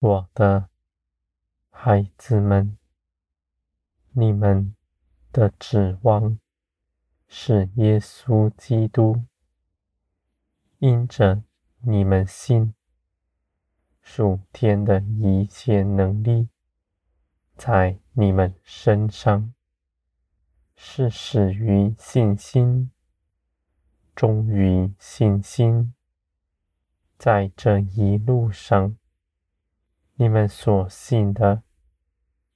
我的孩子们，你们的指望是耶稣基督，因着你们信，属天的一切能力在你们身上，是始于信心，终于信心。在这一路上，你们所信的，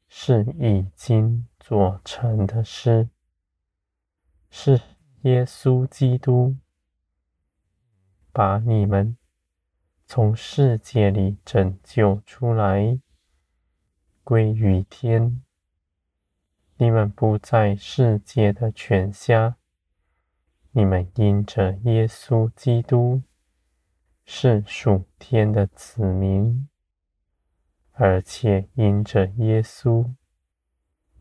是已经做成的事，是耶稣基督把你们从世界里拯救出来，归于天。你们不在世界的权下，你们因着耶稣基督。是属天的子民，而且因着耶稣，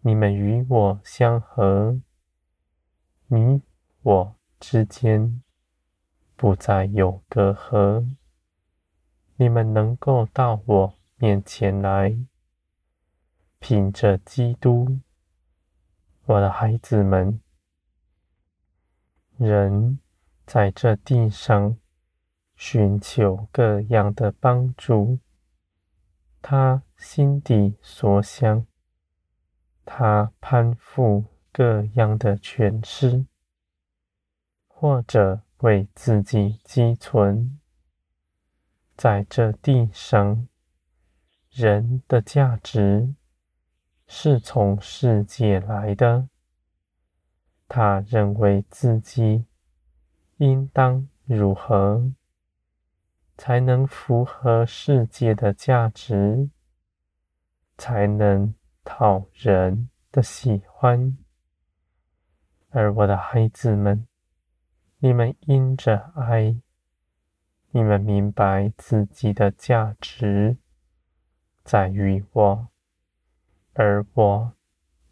你们与我相合，你我之间不再有隔阂。你们能够到我面前来，凭着基督，我的孩子们，人在这地上。寻求各样的帮助，他心底所想，他攀附各样的权势，或者为自己积存。在这地上，人的价值是从世界来的，他认为自己应当如何。才能符合世界的价值，才能讨人的喜欢。而我的孩子们，你们因着爱，你们明白自己的价值在于我，而我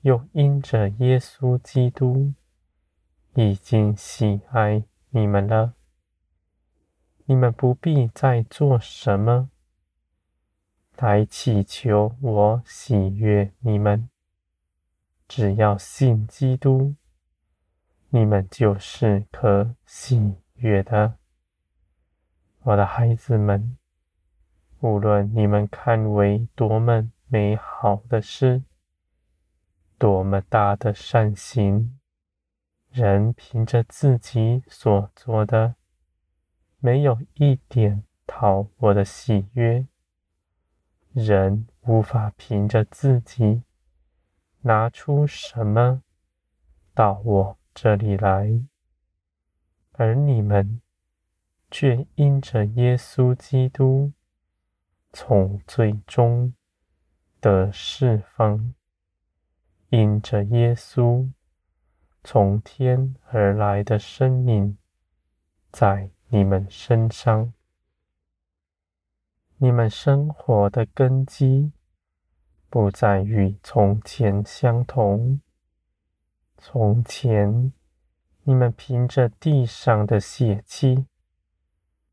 又因着耶稣基督已经喜爱你们了。你们不必再做什么来祈求我喜悦你们，只要信基督，你们就是可喜悦的。我的孩子们，无论你们看为多么美好的事，多么大的善行，人凭着自己所做的。没有一点讨我的喜悦，人无法凭着自己拿出什么到我这里来，而你们却因着耶稣基督从罪中得释放，因着耶稣从天而来的生命在。你们身上，你们生活的根基不再与从前相同。从前，你们凭着地上的血气，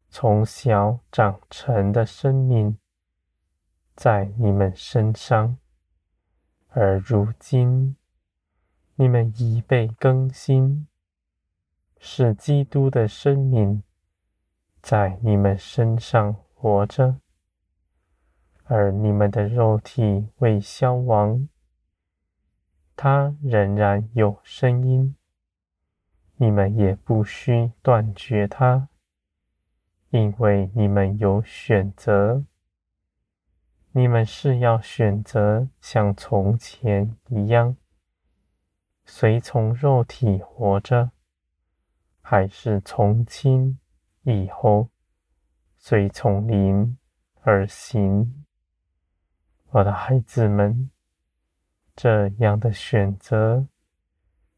从小长成的生命在你们身上，而如今，你们已被更新，是基督的生命。在你们身上活着，而你们的肉体未消亡，它仍然有声音。你们也不需断绝它，因为你们有选择。你们是要选择像从前一样，随从肉体活着，还是从今以后，随从灵而行，我的孩子们，这样的选择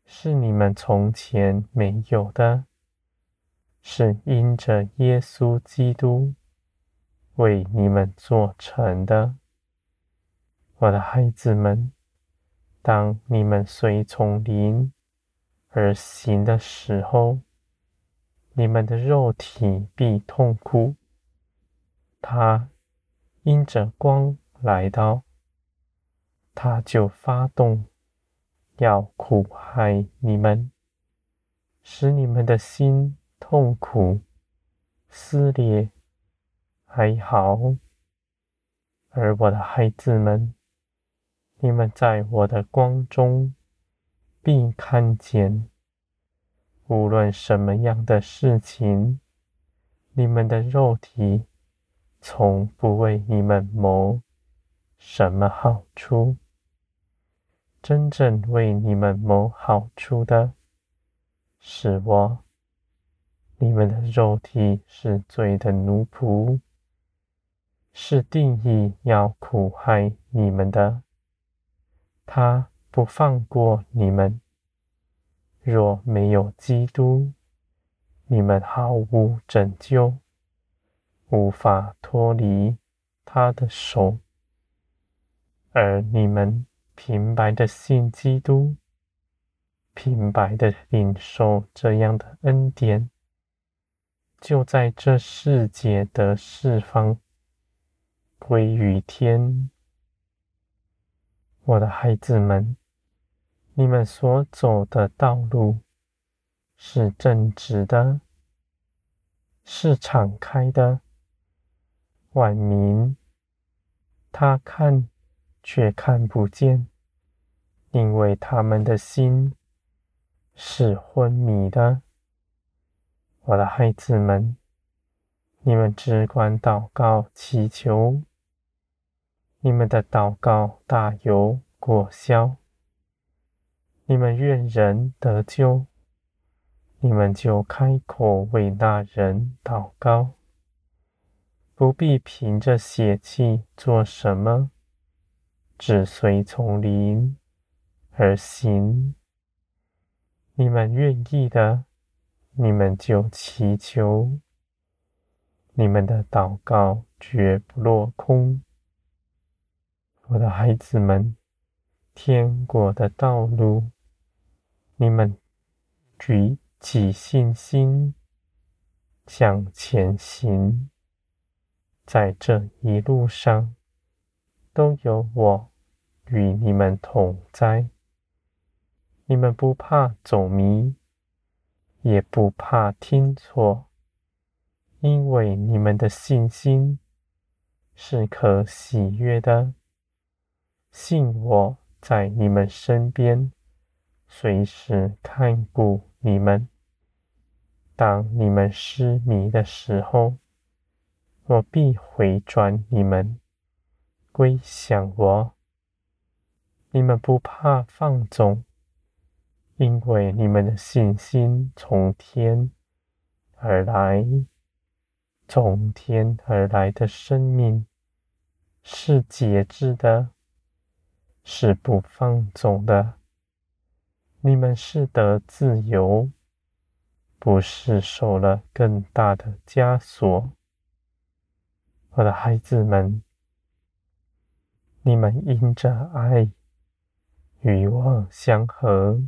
是你们从前没有的，是因着耶稣基督为你们做成的。我的孩子们，当你们随从灵而行的时候，你们的肉体必痛苦，他因着光来到，他就发动，要苦害你们，使你们的心痛苦、撕裂、哀嚎。而我的孩子们，你们在我的光中必看见，无论什么样的事情，你们的肉体从不为你们谋什么好处。真正为你们谋好处的，是我。你们的肉体是罪的奴仆。是定义要苦害你们的，他不放过你们。若没有基督，你们毫无拯救，无法脱离他的手。而你们平白的信基督，平白的领受这样的恩典，就在这世界的释放。归于天，我的孩子们，你们所走的道路是正直的，是敞开的。万民他看却看不见，因为他们的心是昏迷的。我的孩子们，你们只管祷告祈求。你们的祷告大有果效。你们愿人得救，你们就开口为那人祷告，不必凭着血气做什么，只随从灵而行。你们愿意的，你们就祈求，你们的祷告绝不落空。我的孩子们，天国的道路，你们举起信心向前行，在这一路上都有我与你们同在。你们不怕走迷，也不怕听错，因为你们的信心是可喜悦的。信我在你们身边，随时看顾你们。当你们失迷的时候，我必回转你们归向我。你们不怕放纵，因为你们的信心从天而来，从天而来的生命是节制的。是不放纵的，你们是得自由，不是受了更大的枷锁。我的孩子们，你们因着爱与我相合，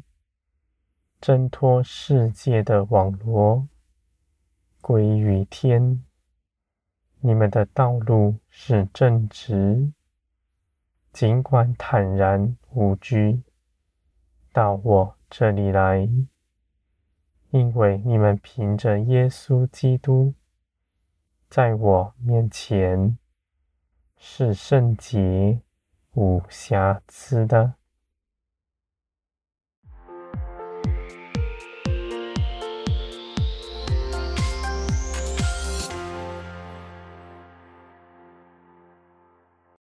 挣脱世界的网罗，归于天。你们的道路是正直。尽管坦然无惧到我这里来，因为你们凭着耶稣基督，在我面前是圣洁无瑕疵的。